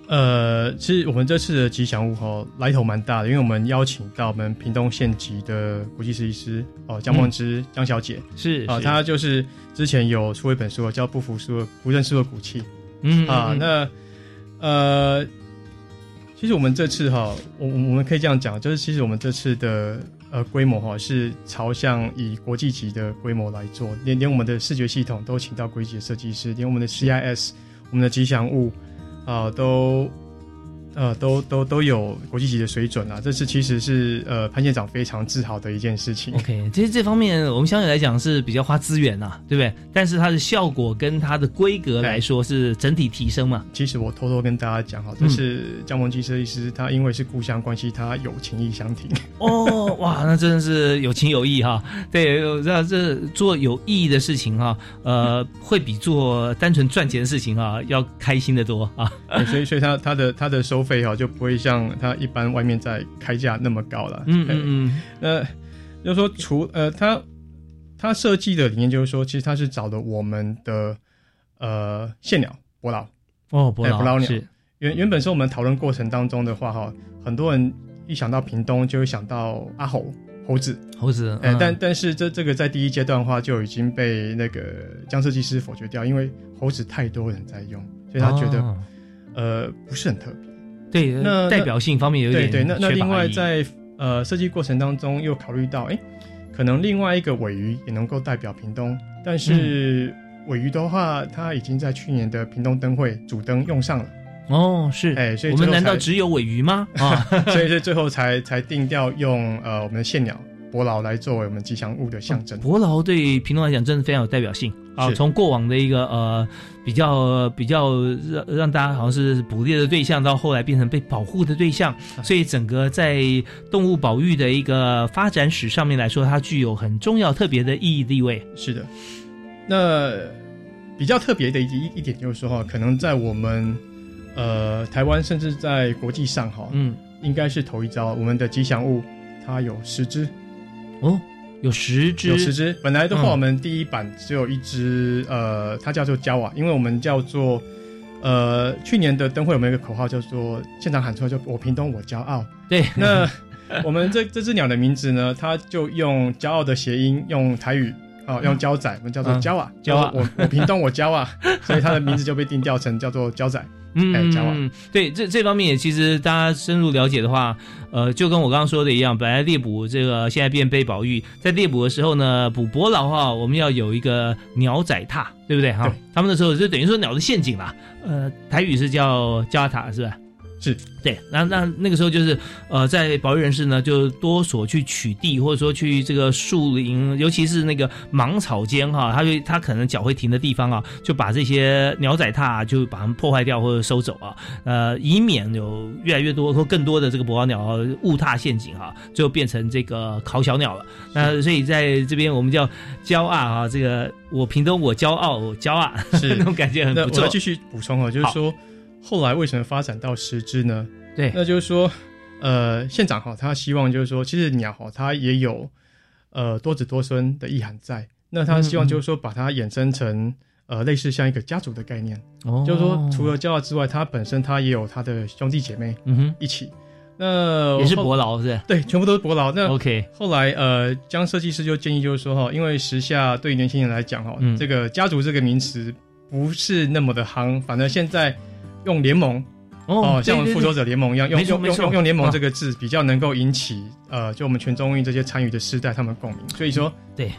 呃，其实我们这次的吉祥物哈来头蛮大的，因为我们邀请到我们屏东县级的国际设计师哦江梦之江小姐。是啊，她就是之前有出一本书叫《不服输不认输的骨气》嗯啊，那呃，其实我们这次哈，我我们可以这样讲，就是其实我们这次的呃规模哈是朝向以国际级的规模来做，连连我们的视觉系统都请到国际的设计师，连我们的 CIS 我们的吉祥物。啊，都，呃，都都都有国际级的水准啊！这是其实是呃潘县长非常自豪的一件事情。OK，其实这方面我们相对来讲是比较花资源呐，对不对？但是它的效果跟它的规格来说是整体提升嘛。其实我偷偷跟大家讲哈，就是江鹏基设计师，他因为是故乡关系，他有情义相挺。哦，哇，那真的是有情有义哈。对，我知道这做有意义的事情哈，呃，会比做单纯赚钱的事情啊要开心的多啊。所以，所以他他的他的收费哈就不会像他一般外面在开价那么高了。嗯嗯嗯。那就是说，除呃，他他设计的理念就是说，其实他是找的我们的呃线鸟伯劳哦，伯劳鸟。原原本是我们讨论过程当中的话哈，很多人一想到屏东就会想到阿猴猴子猴子。哎，但但是这这个在第一阶段的话就已经被那个江设计师否决掉，因为猴子太多人在用，所以他觉得。呃，不是很特别，对，那代表性方面有点对对。那那另外在呃设计过程当中又考虑到，哎，可能另外一个尾鱼也能够代表屏东，但是尾鱼的话，它已经在去年的屏东灯会主灯用上了。哦，是，哎，所以我们难道只有尾鱼吗？啊，所以是最后才才定调用呃我们的线鸟。伯劳来作为我们吉祥物的象征。伯劳对屏东来讲真的非常有代表性啊！从过往的一个呃比较比较让让大家好像是捕猎的对象，到后来变成被保护的对象，所以整个在动物保育的一个发展史上面来说，它具有很重要特别的意义地位。是的，那比较特别的一一点就是说哈，可能在我们呃台湾甚至在国际上哈，嗯，应该是头一招，我们的吉祥物它有十只。哦，有十只，有十只。本来的话，我们第一版只有一只，呃，它叫做焦瓦，因为我们叫做，呃，去年的灯会我们有一个口号叫做现场喊出来，就我屏东我骄傲。对，那我们这这只鸟的名字呢，它就用骄傲的谐音，用台语啊，用骄仔，我们叫做焦瓦，焦瓦，我我屏东我骄啊，所以它的名字就被定调成叫做焦仔。嗯，对，这这方面也其实大家深入了解的话，呃，就跟我刚刚说的一样，本来猎捕这个现在变被保育，在猎捕的时候呢，捕伯劳哈，我们要有一个鸟仔踏，对不对哈？他们的时候就等于说鸟的陷阱啦，呃，台语是叫加塔，是吧？是对，那那那个时候就是，呃，在保育人士呢，就多所去取缔，或者说去这个树林，尤其是那个芒草间哈，他就他可能脚会停的地方啊，就把这些鸟仔踏就把它们破坏掉或者收走啊，呃，以免有越来越多或更多的这个伯劳鸟误踏陷阱哈，最后变成这个烤小鸟了。那所以在这边我们叫骄傲啊，这个我屏东我骄傲，我骄傲是 那种感觉很不错。继续补充啊，就是说。后来为什么发展到十只呢？对，那就是说，呃，县长哈，他希望就是说，其实鸟哈，它也有呃多子多孙的意涵在。那他希望就是说，把它衍生成呃类似像一个家族的概念，哦就是说，除了骄傲之外，它本身它也有它的兄弟姐妹，嗯哼，一起。那也是伯劳是？对，全部都是伯劳。那 OK，后来呃，江设计师就建议就是说哈，因为时下对年轻人来讲哈，这个家族这个名词不是那么的夯，反正现在。用联盟哦，像我们复仇者联盟一样，用用用用联盟这个字比较能够引起呃，就我们全中运这些参与的世代他们共鸣。所以说，对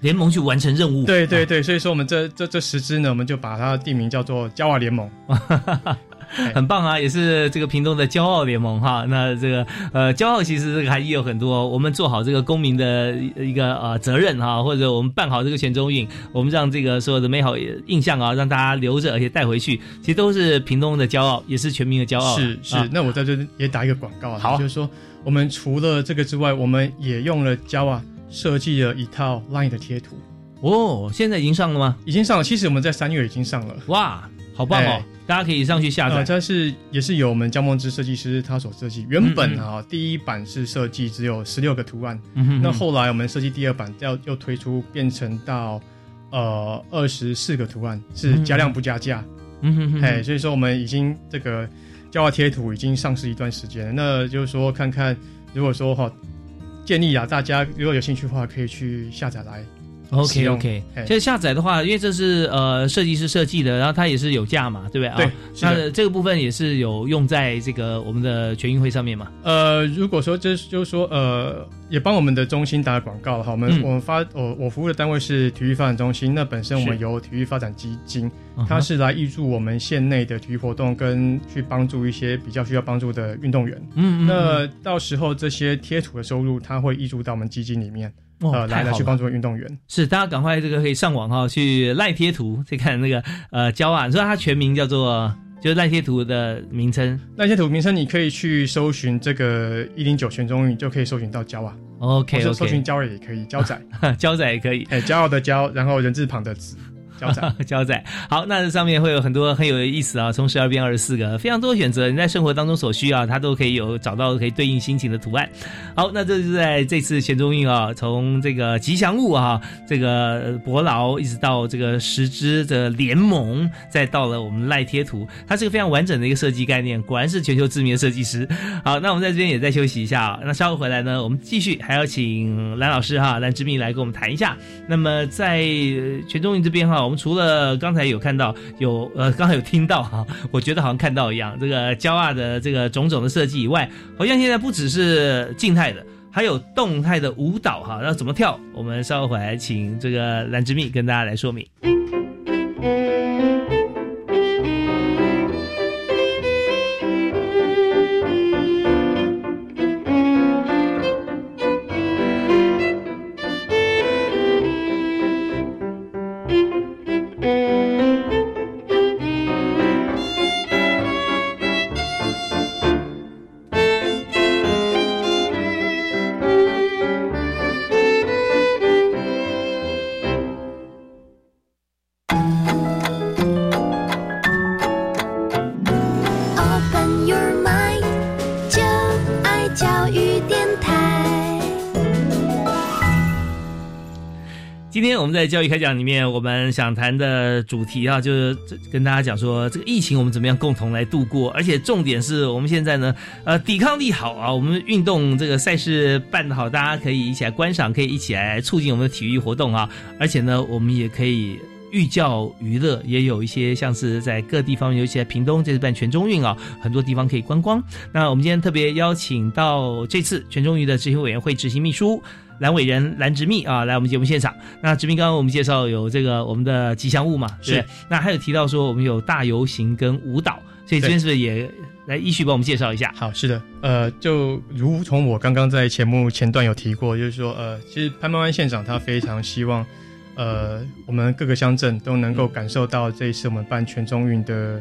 联盟去完成任务。对对对，所以说我们这这这十支呢，我们就把它定名叫做加瓦联盟。很棒啊，也是这个屏东的骄傲联盟哈。那这个呃，骄傲其实这个还有很多，我们做好这个公民的一个呃责任哈，或者我们办好这个全中运，我们让这个所有的美好印象啊，让大家留着，而且带回去，其实都是屏东的骄傲，也是全民的骄傲。是是，那我在这也打一个广告啊，好，就是说我们除了这个之外，我们也用了 Java 设计了一套 LINE 的贴图。哦，现在已经上了吗？已经上了，其实我们在三月已经上了。哇，好棒哦！大家可以上去下载。这是也是由我们江梦之设计师他所设计。原本啊，第一版是设计只有十六个图案，那后来我们设计第二版要又推出变成到呃二十四个图案，是加量不加价。嗯哼哼。哎，所以说我们已经这个胶化贴图已经上市一段时间了。那就是说，看看如果说哈，建议啊，大家如果有兴趣的话，可以去下载来。OK OK，其实下载的话，因为这是呃设计师设计的，然后它也是有价嘛，对不对啊？对，那这个部分也是有用在这个我们的全运会上面嘛。呃，如果说这就是说呃，也帮我们的中心打广告哈。我们我们发我我服务的单位是体育发展中心，那本身我们有体育发展基金，它是来挹注我们县内的体育活动跟去帮助一些比较需要帮助的运动员。嗯嗯。那到时候这些贴图的收入，它会挹注到我们基金里面。呃，来来去帮助运动员。是，大家赶快这个可以上网哈，去赖贴图去看那个呃焦啊，你说他全名叫做就是赖贴图的名称，赖贴图名称你可以去搜寻这个一零九全中运就可以搜寻到焦啊，OK OK，搜寻焦也可以，焦仔。焦仔也可以，哎，骄傲的骄，然后人字旁的子。交仔，胶仔，好，那这上面会有很多很有意思啊，从十二变二十四个，非常多选择，你在生活当中所需要，它都可以有找到可以对应心情的图案。好，那这是在这次全中运啊，从这个吉祥物啊，这个伯劳，一直到这个十支的联盟，再到了我们赖贴图，它是个非常完整的一个设计概念，果然是全球知名的设计师。好，那我们在这边也再休息一下啊，那稍后回来呢，我们继续还要请蓝老师哈，蓝之密来跟我们谈一下。那么在全中运这边哈。我们除了刚才有看到有呃，刚才有听到哈，我觉得好像看到一样，这个骄傲的这个种种的设计以外，好像现在不只是静态的，还有动态的舞蹈哈，那怎么跳？我们稍后回来请这个蓝之蜜跟大家来说明。教育开讲里面，我们想谈的主题啊，就是跟大家讲说，这个疫情我们怎么样共同来度过，而且重点是我们现在呢，呃，抵抗力好啊，我们运动这个赛事办得好，大家可以一起来观赏，可以一起来促进我们的体育活动啊，而且呢，我们也可以寓教于乐，也有一些像是在各地方，尤其在屏东这次办全中运啊，很多地方可以观光。那我们今天特别邀请到这次全中运的执行委员会执行秘书。蓝伟人蓝直密啊，来我们节目现场。那直密刚刚我们介绍有这个我们的吉祥物嘛，是。那还有提到说我们有大游行跟舞蹈，所以这边是不是也来依序帮我们介绍一下？好，是的，呃，就如同我刚刚在节目前段有提过，就是说，呃，其实潘曼湾县长他非常希望，呃，我们各个乡镇都能够感受到这一次我们办全中运的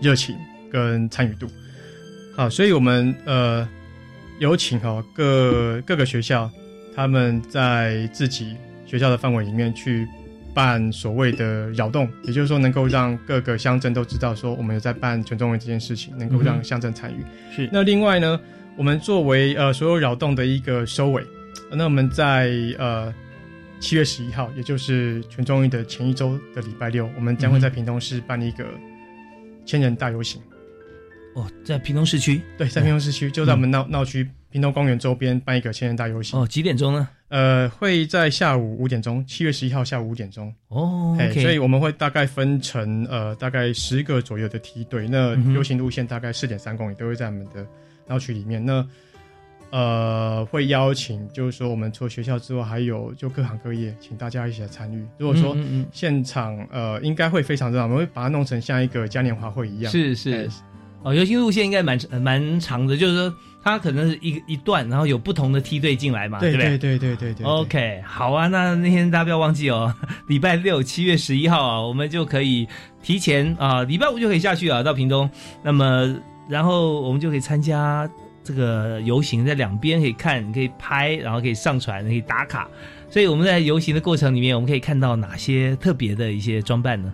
热情跟参与度。好，所以我们呃有请哈各各个学校。他们在自己学校的范围里面去办所谓的扰动，也就是说能够让各个乡镇都知道说我们有在办全中文这件事情，能够让乡镇参与。是。那另外呢，我们作为呃所有扰动的一个收尾，那我们在呃七月十一号，也就是全中运的前一周的礼拜六，我们将会在屏东市办一个千人大游行。哦，在屏东市区？对，在屏东市区，就在我们闹闹区。屏东公园周边办一个千人大游行哦，几点钟呢？呃，会在下午五点钟，七月十一号下午五点钟哦。所以我们会大概分成呃大概十个左右的梯队，那游行路线大概四点三公里，都会在我们的闹区里面。那呃会邀请，就是说我们除了学校之外，还有就各行各业，请大家一起来参与。如果说现场呃应该会非常热闹，我们会把它弄成像一个嘉年华会一样。是是。哦，游行路线应该蛮蛮长的，就是说它可能是一一段，然后有不同的梯队进来嘛，对不对？对对对对对。OK，好啊，那那天大家不要忘记哦，礼拜六七月十一号啊，我们就可以提前啊，礼拜五就可以下去啊，到屏东。那么，然后我们就可以参加这个游行，在两边可以看，可以拍，然后可以上传，可以打卡。所以我们在游行的过程里面，我们可以看到哪些特别的一些装扮呢？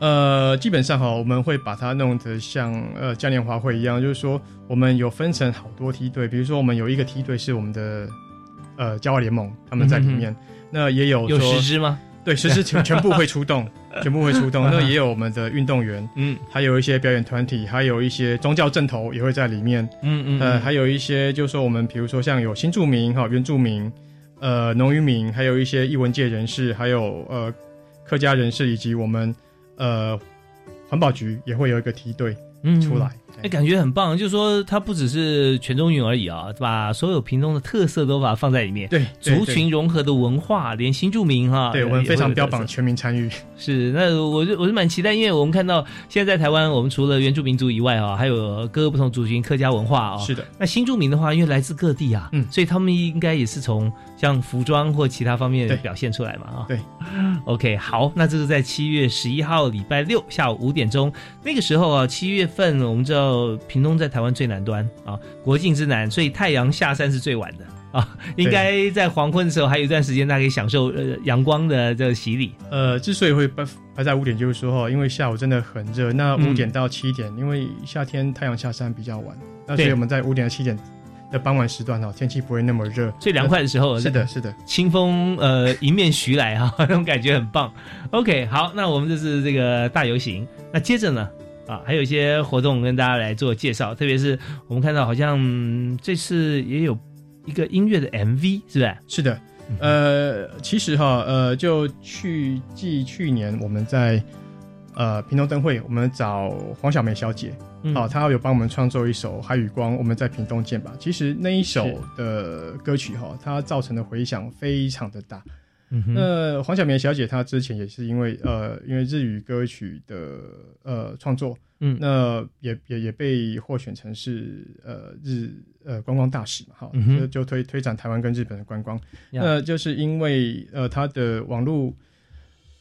呃，基本上哈，我们会把它弄得像呃嘉年华会一样，就是说我们有分成好多梯队，比如说我们有一个梯队是我们的呃骄傲联盟，他们在里面，那也有有十支吗？对，十支全全部会出动，全部会出动。那也有我们的运动员，嗯，还有一些表演团体，还有一些宗教正头也会在里面，嗯嗯，呃，还有一些就是说我们比如说像有新住民哈、原住民，呃，农渔民，还有一些艺文界人士，还有呃客家人士，以及我们。呃，环保局也会有一个梯队出来。哎，感觉很棒，就是说它不只是全中运而已啊，把所有屏东的特色都把它放在里面。对，族群融合的文化，连新住民哈，对我们非常标榜全民参与。是，那我就我是蛮期待，因为我们看到现在在台湾，我们除了原住民族以外啊，还有各个不同族群客家文化啊。是的。那新住民的话，因为来自各地啊，嗯，所以他们应该也是从像服装或其他方面表现出来嘛啊。对。OK，好，那这是在七月十一号礼拜六下午五点钟，那个时候啊，七月份我们知道。呃，屏东在台湾最南端啊，国境之南，所以太阳下山是最晚的啊。应该在黄昏的时候还有一段时间，大家可以享受呃阳光的这个洗礼。呃，之所以会排排在五点，就是说哈，因为下午真的很热。那五点到七点，因为夏天太阳下山比较晚，那所以我们在五点到七点的傍晚时段哈，天气不会那么热，最凉快的时候。是的，是的，清风呃迎面徐来哈，那种感觉很棒。OK，好，那我们这是这个大游行，那接着呢？啊，还有一些活动跟大家来做介绍，特别是我们看到好像这次也有一个音乐的 MV，是不是？是的，呃，其实哈，呃，就去继去年我们在呃屏东灯会，我们找黄小梅小姐，好，她有帮我们创作一首《海与光》，我们在屏东见吧。其实那一首的歌曲哈，它造成的回响非常的大。那黄晓明小姐她之前也是因为呃因为日语歌曲的呃创作，嗯，那也也也被获选成是呃日呃观光大使嘛，哈，就就推推展台湾跟日本的观光，那就是因为呃她的网络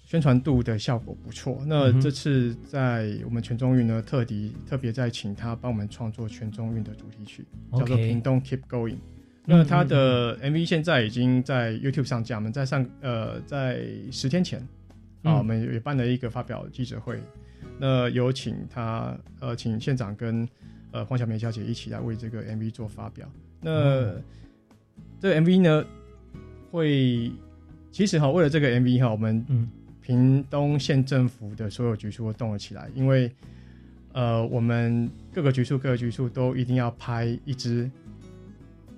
宣传度的效果不错，那这次在我们全中运呢特地特别在请她帮我们创作全中运的主题曲，叫做屏东 Keep Going。那他的 MV 现在已经在 YouTube 上架，我们在上呃在十天前啊，我们也办了一个发表记者会，那有请他呃请县长跟呃黄晓明小姐一起来为这个 MV 做发表。那这个 MV 呢，会其实哈为了这个 MV 哈，我们屏东县政府的所有局处都动了起来，因为呃我们各个局处各个局处都一定要拍一支。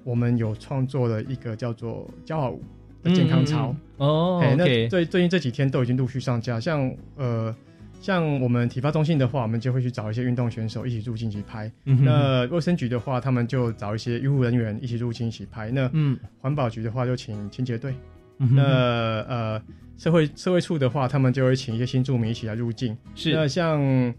我们有创作了一个叫做“骄傲舞”的健康操哦，那最最近这几天都已经陆续上架。像呃，像我们体发中心的话，我们就会去找一些运动选手一起入境一起拍。那卫生局的话，他们就找一些医护人员一起入境一起拍。那环保局的话，就请清洁队。那呃，社会社会处的话，他们就会请一些新住民一起来入境。是那像。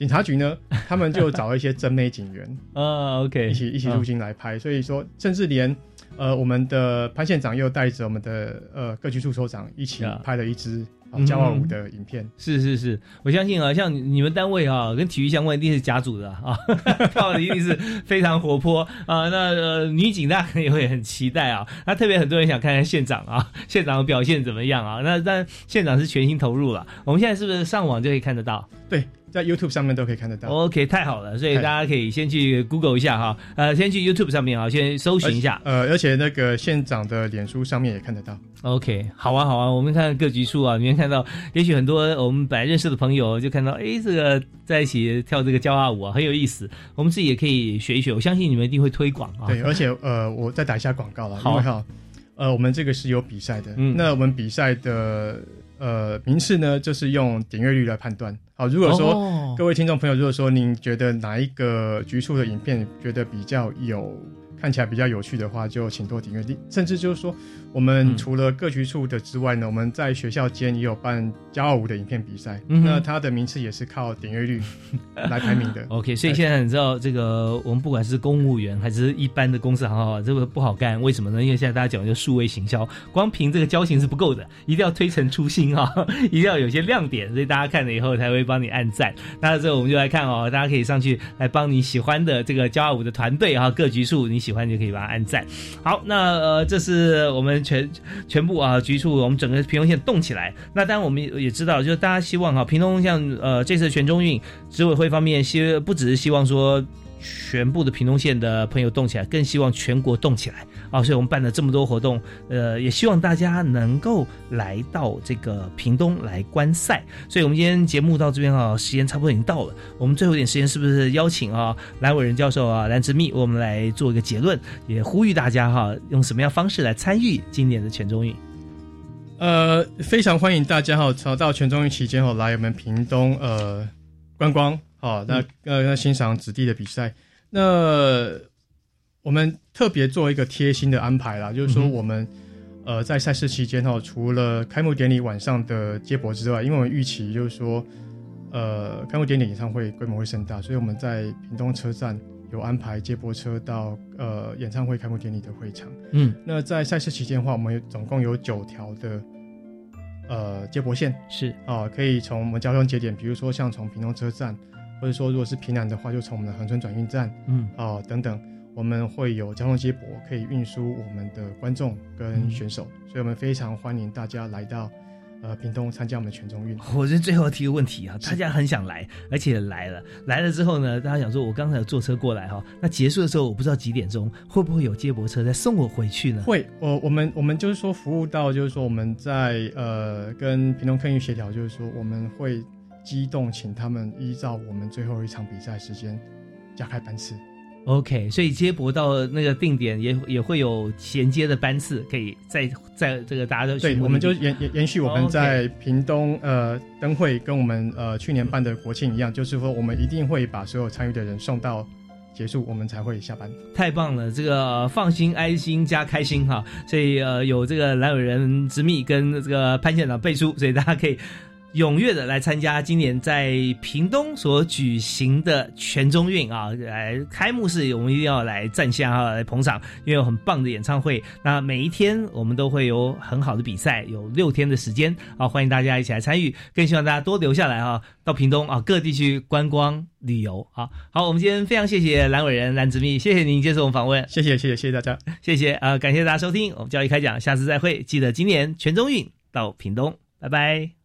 警察局呢，他们就找一些真美警员 啊，OK，一起一起入境来拍。所以说，甚至连呃我们的潘县长又带着我们的呃各局处首长一起拍了一支骄傲舞的影片。是是是，我相信啊，像你们单位啊，跟体育相关一定是甲组的啊，跳的一定是非常活泼啊。那呃女警大家也会很期待啊。那特别很多人想看看县长啊，县长的表现怎么样啊？那但县长是全心投入了。我们现在是不是上网就可以看得到？对。在 YouTube 上面都可以看得到。OK，太好了，所以大家可以先去 Google 一下哈，呃，先去 YouTube 上面啊，先搜寻一下。呃，而且那个县长的脸书上面也看得到。OK，好啊，好啊，我们看各局处啊，里面看到，也许很多我们本来认识的朋友就看到，哎，这个在一起跳这个骄傲舞啊，很有意思。我们自己也可以学一学，我相信你们一定会推广啊。对，而且呃，我再打一下广告了，好好，呃，我们这个是有比赛的，嗯，那我们比赛的。呃，名次呢，就是用点阅率来判断。好，如果说各位听众朋友，如果说您觉得哪一个局处的影片觉得比较有看起来比较有趣的话，就请多点阅。甚至就是说，我们除了各局处的之外呢，我们在学校间也有办骄傲舞的影片比赛。那它的名次也是靠点阅率来排名的。OK，所以现在你知道这个，我们不管是公务员还是一般的公司行号，这个不好干。为什么呢？因为现在大家讲究数位行销，光凭这个交情是不够的，一定要推陈出新啊，一定要有些亮点，所以大家看了以后才会帮你按赞。那这我们就来看哦，大家可以上去来帮你喜欢的这个骄傲舞的团队啊，各局处你喜欢就可以把它按赞。好，那呃，这是我们。全全部啊，局处我们整个平东县动起来。那当然我们也知道，就是大家希望哈，平东像呃这次全中运执委会方面希不只是希望说。全部的屏东县的朋友动起来，更希望全国动起来啊！所以我们办了这么多活动，呃，也希望大家能够来到这个屏东来观赛。所以我们今天节目到这边啊，时间差不多已经到了。我们最后一点时间，是不是邀请啊蓝伟仁教授啊蓝之密，我们来做一个结论，也呼吁大家哈，用什么样方式来参与今年的全中运？呃，非常欢迎大家哈，朝到全中运期间哈，来我们屏东呃观光。好，那呃，那欣赏子弟的比赛，那我们特别做一个贴心的安排啦，就是说我们呃在赛事期间哈，除了开幕典礼晚上的接驳之外，因为我们预期就是说呃开幕典礼演唱会规模会盛大，所以我们在屏东车站有安排接驳车到呃演唱会开幕典礼的会场。嗯，那在赛事期间的话，我们总共有九条的呃接驳线。是。啊，可以从我们交通节点，比如说像从屏东车站。或者说，如果是平南的话，就从我们的恒春转运站，嗯，哦等等，我们会有交通接驳，可以运输我们的观众跟选手，所以我们非常欢迎大家来到，呃，屏东参加我们的全中运。我这最后提个问题啊，大家很想来，而且来了，来了之后呢，大家想说，我刚才有坐车过来哈，那结束的时候我不知道几点钟，会不会有接驳车再送我回去呢？会，我我们我们就是说服务到，就是说我们在呃跟屏东客运协调，就是说我们会。机动，请他们依照我们最后一场比赛时间加开班次。OK，所以接驳到那个定点也也会有衔接的班次，可以在在这个大家都对，我们就延延延续我们在屏东呃灯会跟我们呃去年办的国庆一样，就是说我们一定会把所有参与的人送到结束，我们才会下班。太棒了，这个放心、安心加开心哈。所以呃有这个蓝伟人之秘跟这个潘县长背书，所以大家可以。踊跃的来参加今年在屏东所举行的全中运啊！来开幕式，我们一定要来站下啊，来捧场，因为有很棒的演唱会。那每一天我们都会有很好的比赛，有六天的时间啊，欢迎大家一起来参与。更希望大家多留下来啊，到屏东啊各地去观光旅游啊。好，我们今天非常谢谢蓝伟人蓝子密，谢谢您接受我们访问，谢谢谢谢谢谢大家，谢谢啊，感谢大家收听我们教育开讲，下次再会，记得今年全中运到屏东，拜拜。